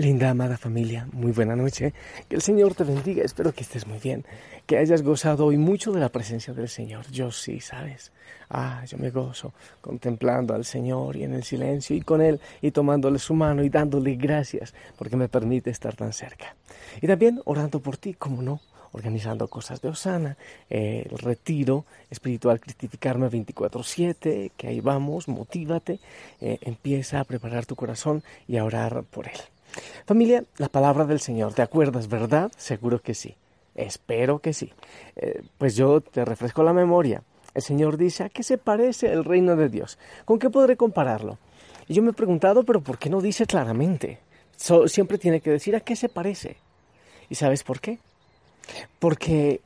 Linda, amada familia, muy buena noche. Que el Señor te bendiga. Espero que estés muy bien. Que hayas gozado hoy mucho de la presencia del Señor. Yo sí, ¿sabes? Ah, yo me gozo contemplando al Señor y en el silencio y con Él y tomándole su mano y dándole gracias porque me permite estar tan cerca. Y también orando por ti, como no, organizando cosas de Osana, el retiro espiritual Cristificarme 24-7, que ahí vamos, motívate, eh, empieza a preparar tu corazón y a orar por Él. Familia, la palabra del Señor, ¿te acuerdas, verdad? Seguro que sí. Espero que sí. Eh, pues yo te refresco la memoria. El Señor dice, ¿a qué se parece el reino de Dios? ¿Con qué podré compararlo? Y yo me he preguntado, pero ¿por qué no dice claramente? So- siempre tiene que decir a qué se parece. ¿Y sabes por qué? Porque,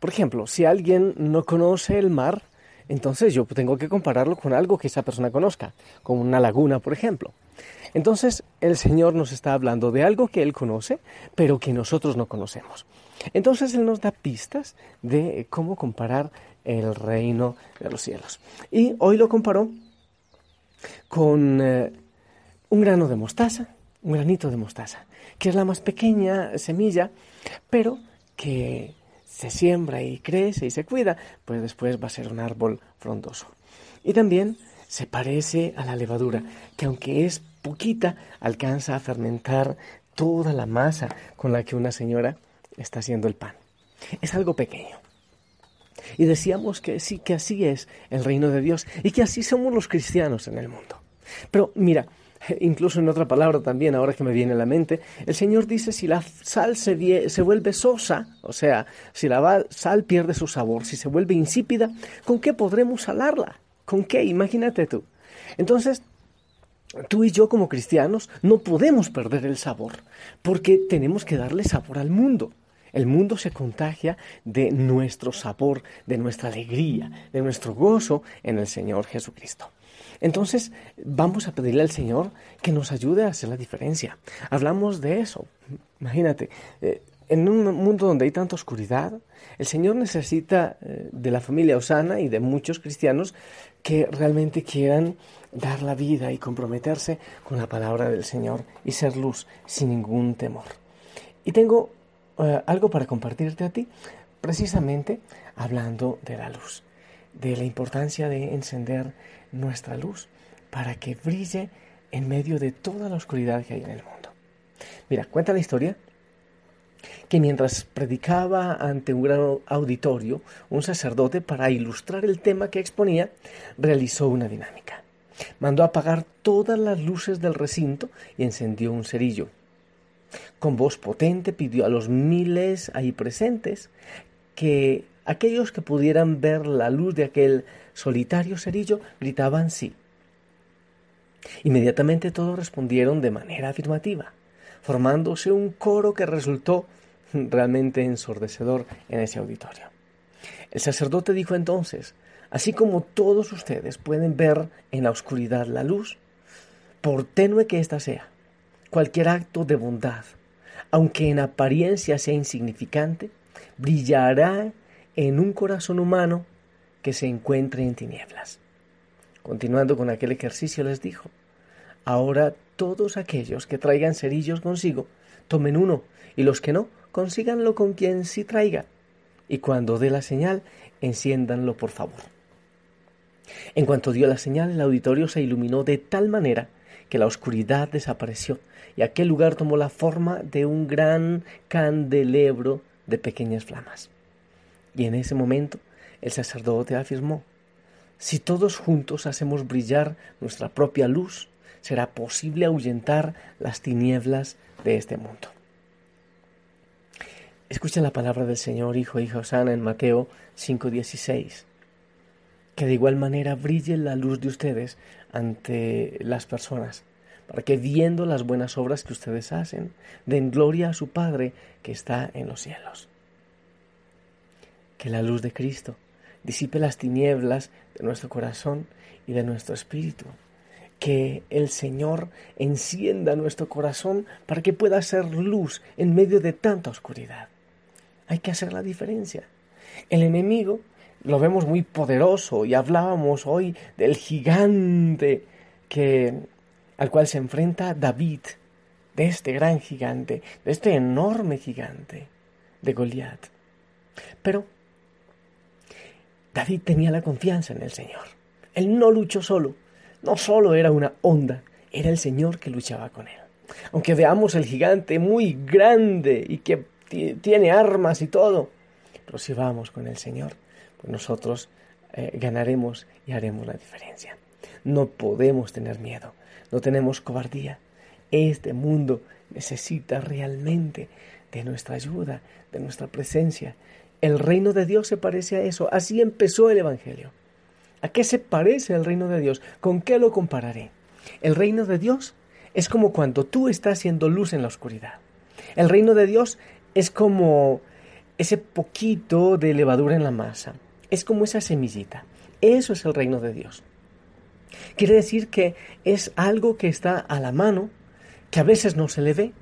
por ejemplo, si alguien no conoce el mar, entonces yo tengo que compararlo con algo que esa persona conozca, con una laguna, por ejemplo. Entonces el Señor nos está hablando de algo que Él conoce, pero que nosotros no conocemos. Entonces Él nos da pistas de cómo comparar el reino de los cielos. Y hoy lo comparó con eh, un grano de mostaza, un granito de mostaza, que es la más pequeña semilla, pero que se siembra y crece y se cuida, pues después va a ser un árbol frondoso. Y también se parece a la levadura, que aunque es poquita, alcanza a fermentar toda la masa con la que una señora está haciendo el pan. Es algo pequeño. Y decíamos que sí, que así es el reino de Dios y que así somos los cristianos en el mundo. Pero mira, incluso en otra palabra también, ahora que me viene a la mente, el Señor dice si la sal se, se vuelve sosa, o sea, si la sal pierde su sabor, si se vuelve insípida, ¿con qué podremos salarla? ¿Con qué? Imagínate tú. Entonces, tú y yo como cristianos no podemos perder el sabor, porque tenemos que darle sabor al mundo. El mundo se contagia de nuestro sabor, de nuestra alegría, de nuestro gozo en el Señor Jesucristo. Entonces, vamos a pedirle al Señor que nos ayude a hacer la diferencia. Hablamos de eso. Imagínate, eh, en un mundo donde hay tanta oscuridad, el Señor necesita eh, de la familia Osana y de muchos cristianos que realmente quieran dar la vida y comprometerse con la palabra del Señor y ser luz sin ningún temor. Y tengo eh, algo para compartirte a ti, precisamente hablando de la luz, de la importancia de encender nuestra luz para que brille en medio de toda la oscuridad que hay en el mundo. Mira, cuenta la historia que mientras predicaba ante un gran auditorio, un sacerdote, para ilustrar el tema que exponía, realizó una dinámica. Mandó apagar todas las luces del recinto y encendió un cerillo. Con voz potente pidió a los miles ahí presentes que aquellos que pudieran ver la luz de aquel solitario cerillo gritaban sí. Inmediatamente todos respondieron de manera afirmativa, formándose un coro que resultó realmente ensordecedor en ese auditorio. El sacerdote dijo entonces, así como todos ustedes pueden ver en la oscuridad la luz, por tenue que ésta sea, cualquier acto de bondad, aunque en apariencia sea insignificante, brillará en un corazón humano que se encuentre en tinieblas. Continuando con aquel ejercicio les dijo, ahora todos aquellos que traigan cerillos consigo, tomen uno, y los que no, consíganlo con quien sí traiga, y cuando dé la señal, enciéndanlo por favor. En cuanto dio la señal, el auditorio se iluminó de tal manera que la oscuridad desapareció y aquel lugar tomó la forma de un gran candelebro de pequeñas flamas. Y en ese momento el sacerdote afirmó, si todos juntos hacemos brillar nuestra propia luz, será posible ahuyentar las tinieblas de este mundo. Escucha la palabra del Señor, hijo, hija Osana, en Mateo 5:16. que de igual manera brille la luz de ustedes ante las personas, para que viendo las buenas obras que ustedes hacen, den gloria a su Padre que está en los cielos. Que la luz de Cristo disipe las tinieblas de nuestro corazón y de nuestro espíritu. Que el Señor encienda nuestro corazón para que pueda ser luz en medio de tanta oscuridad. Hay que hacer la diferencia. El enemigo lo vemos muy poderoso y hablábamos hoy del gigante que al cual se enfrenta David, de este gran gigante, de este enorme gigante, de Goliat. Pero David tenía la confianza en el Señor. Él no luchó solo, no solo era una onda, era el Señor que luchaba con él. Aunque veamos el gigante muy grande y que tiene armas y todo, pero si vamos con el Señor, pues nosotros eh, ganaremos y haremos la diferencia. No podemos tener miedo, no tenemos cobardía. Este mundo necesita realmente de nuestra ayuda, de nuestra presencia. El reino de Dios se parece a eso. Así empezó el Evangelio. ¿A qué se parece el reino de Dios? ¿Con qué lo compararé? El reino de Dios es como cuando tú estás haciendo luz en la oscuridad. El reino de Dios es como ese poquito de levadura en la masa. Es como esa semillita. Eso es el reino de Dios. Quiere decir que es algo que está a la mano, que a veces no se le ve,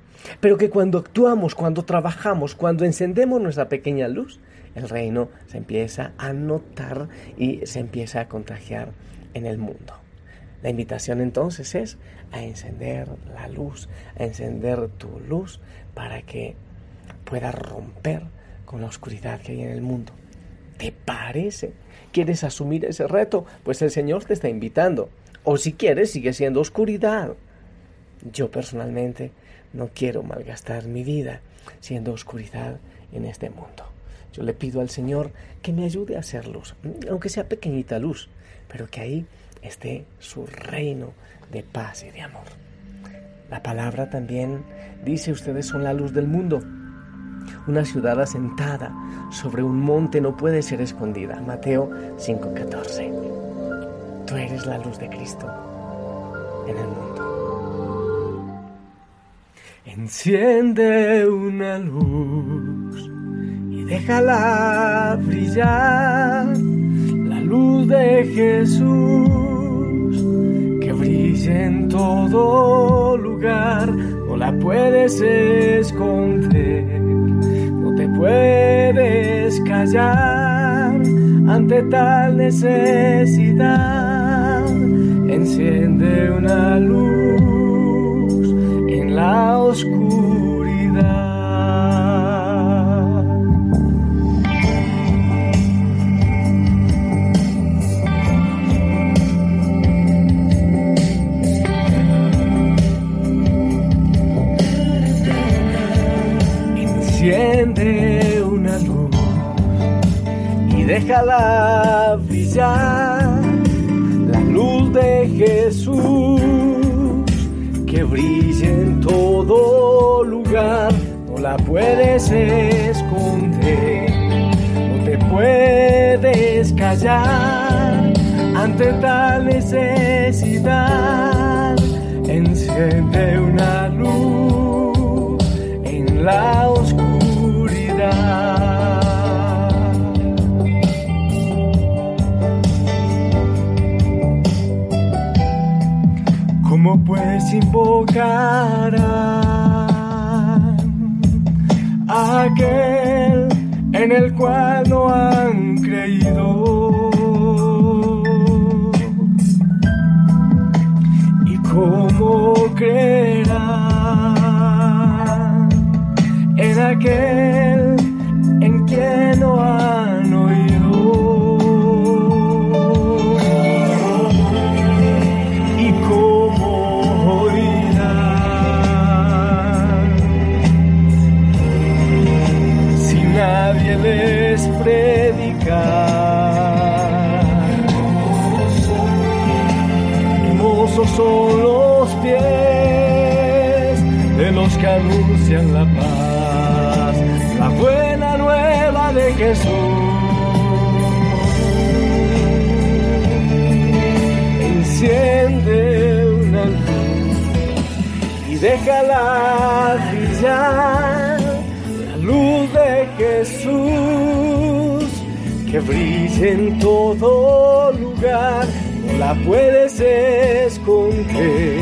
pero que cuando actuamos, cuando trabajamos, cuando encendemos nuestra pequeña luz, el reino se empieza a notar y se empieza a contagiar en el mundo. La invitación entonces es a encender la luz, a encender tu luz para que puedas romper con la oscuridad que hay en el mundo. ¿Te parece? ¿Quieres asumir ese reto? Pues el Señor te está invitando. O si quieres, sigue siendo oscuridad. Yo personalmente no quiero malgastar mi vida siendo oscuridad en este mundo. Yo le pido al Señor que me ayude a hacer luz, aunque sea pequeñita luz, pero que ahí esté su reino de paz y de amor. La palabra también dice ustedes son la luz del mundo. Una ciudad asentada sobre un monte no puede ser escondida. Mateo 5:14. Tú eres la luz de Cristo en el mundo. Enciende una luz déjala brillar, la luz de Jesús que brilla en todo lugar, no la puedes esconder puedes callar ante tal necesidad. Enciende una luz en la oscuridad. Déjala brillar, la luz de Jesús que brille en todo lugar, no la puedes esconder, no te puedes callar ante tal necesidad, enciende una luz en la oscuridad ¿Cómo pues invocar a aquel en el cual no han creído? ¿Y cómo creerán en aquel son los pies de los que anuncian la paz, la buena nueva de Jesús. enciende una luz y déjala brillar, la luz de Jesús que brille en todo lugar, la puedes esconder,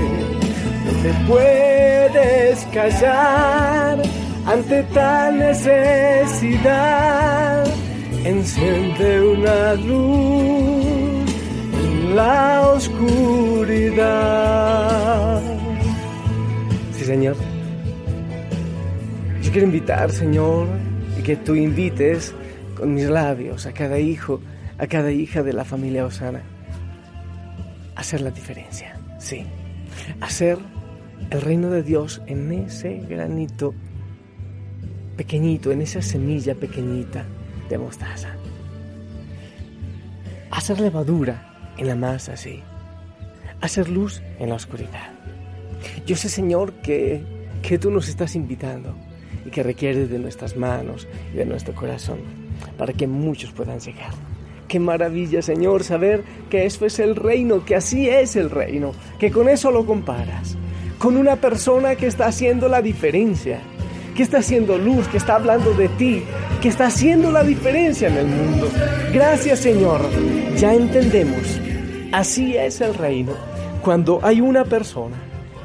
no te puedes callar ante tal necesidad. Enciende una luz en la oscuridad. Sí, Señor. Yo quiero invitar, Señor, y que tú invites con mis labios a cada hijo, a cada hija de la familia Osana, hacer la diferencia, sí, hacer el reino de Dios en ese granito pequeñito, en esa semilla pequeñita de mostaza. Hacer levadura en la masa, sí. Hacer luz en la oscuridad. Yo sé, Señor, que, que tú nos estás invitando y que requieres de nuestras manos y de nuestro corazón para que muchos puedan llegar. Qué maravilla, Señor, saber que eso es el reino, que así es el reino, que con eso lo comparas, con una persona que está haciendo la diferencia, que está haciendo luz, que está hablando de ti, que está haciendo la diferencia en el mundo. Gracias, Señor. Ya entendemos. Así es el reino. Cuando hay una persona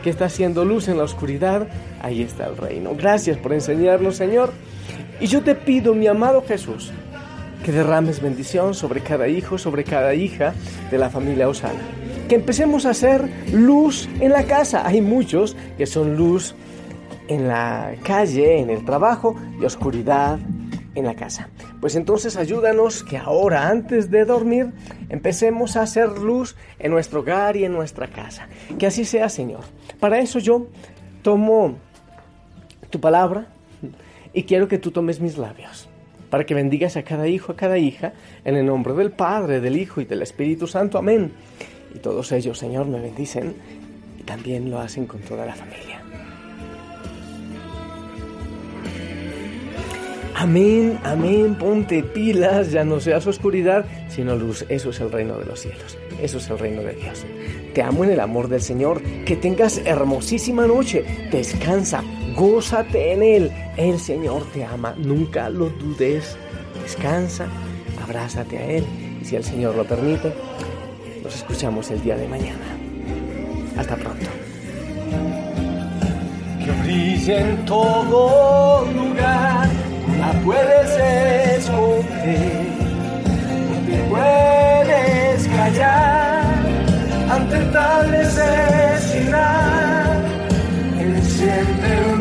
que está haciendo luz en la oscuridad, ahí está el reino. Gracias por enseñarnos, Señor. Y yo te pido, mi amado Jesús, que derrames bendición sobre cada hijo, sobre cada hija de la familia Osana. Que empecemos a hacer luz en la casa. Hay muchos que son luz en la calle, en el trabajo y oscuridad en la casa. Pues entonces ayúdanos que ahora, antes de dormir, empecemos a hacer luz en nuestro hogar y en nuestra casa. Que así sea, Señor. Para eso yo tomo tu palabra y quiero que tú tomes mis labios. Para que bendigas a cada hijo, a cada hija, en el nombre del Padre, del Hijo y del Espíritu Santo. Amén. Y todos ellos, Señor, me bendicen y también lo hacen con toda la familia. Amén, amén, ponte pilas, ya no seas oscuridad, sino luz. Eso es el reino de los cielos, eso es el reino de Dios. Te amo en el amor del Señor, que tengas hermosísima noche, descansa, gózate en Él. El Señor te ama, nunca lo dudes. Descansa, abrázate a Él y si el Señor lo permite, nos escuchamos el día de mañana. Hasta pronto. Que brille en todo lugar la puedes esconder, no te puedes callar ante tal necesidad. Enciende